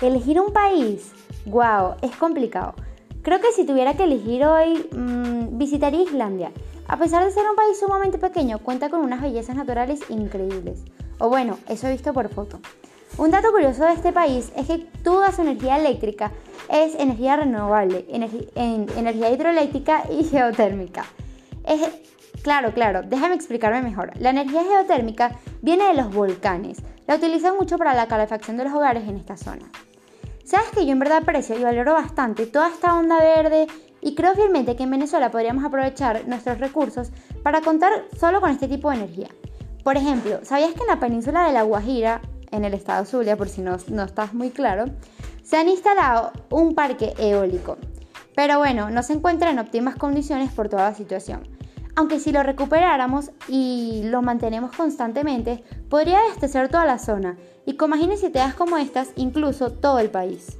Elegir un país, wow, es complicado. Creo que si tuviera que elegir hoy, mmm, visitaría Islandia. A pesar de ser un país sumamente pequeño, cuenta con unas bellezas naturales increíbles. O bueno, eso he visto por foto. Un dato curioso de este país es que toda su energía eléctrica es energía renovable, energía hidroeléctrica y geotérmica. Es, claro, claro, déjame explicarme mejor. La energía geotérmica viene de los volcanes. La utilizan mucho para la calefacción de los hogares en esta zona. Sabes que yo en verdad aprecio y valoro bastante toda esta onda verde y creo firmemente que en Venezuela podríamos aprovechar nuestros recursos para contar solo con este tipo de energía. Por ejemplo, ¿sabías que en la península de La Guajira, en el estado Zulia, por si no, no estás muy claro, se han instalado un parque eólico? Pero bueno, no se encuentra en óptimas condiciones por toda la situación. Aunque si lo recuperáramos y lo mantenemos constantemente, podría abastecer toda la zona y con máquinas como estas, incluso todo el país.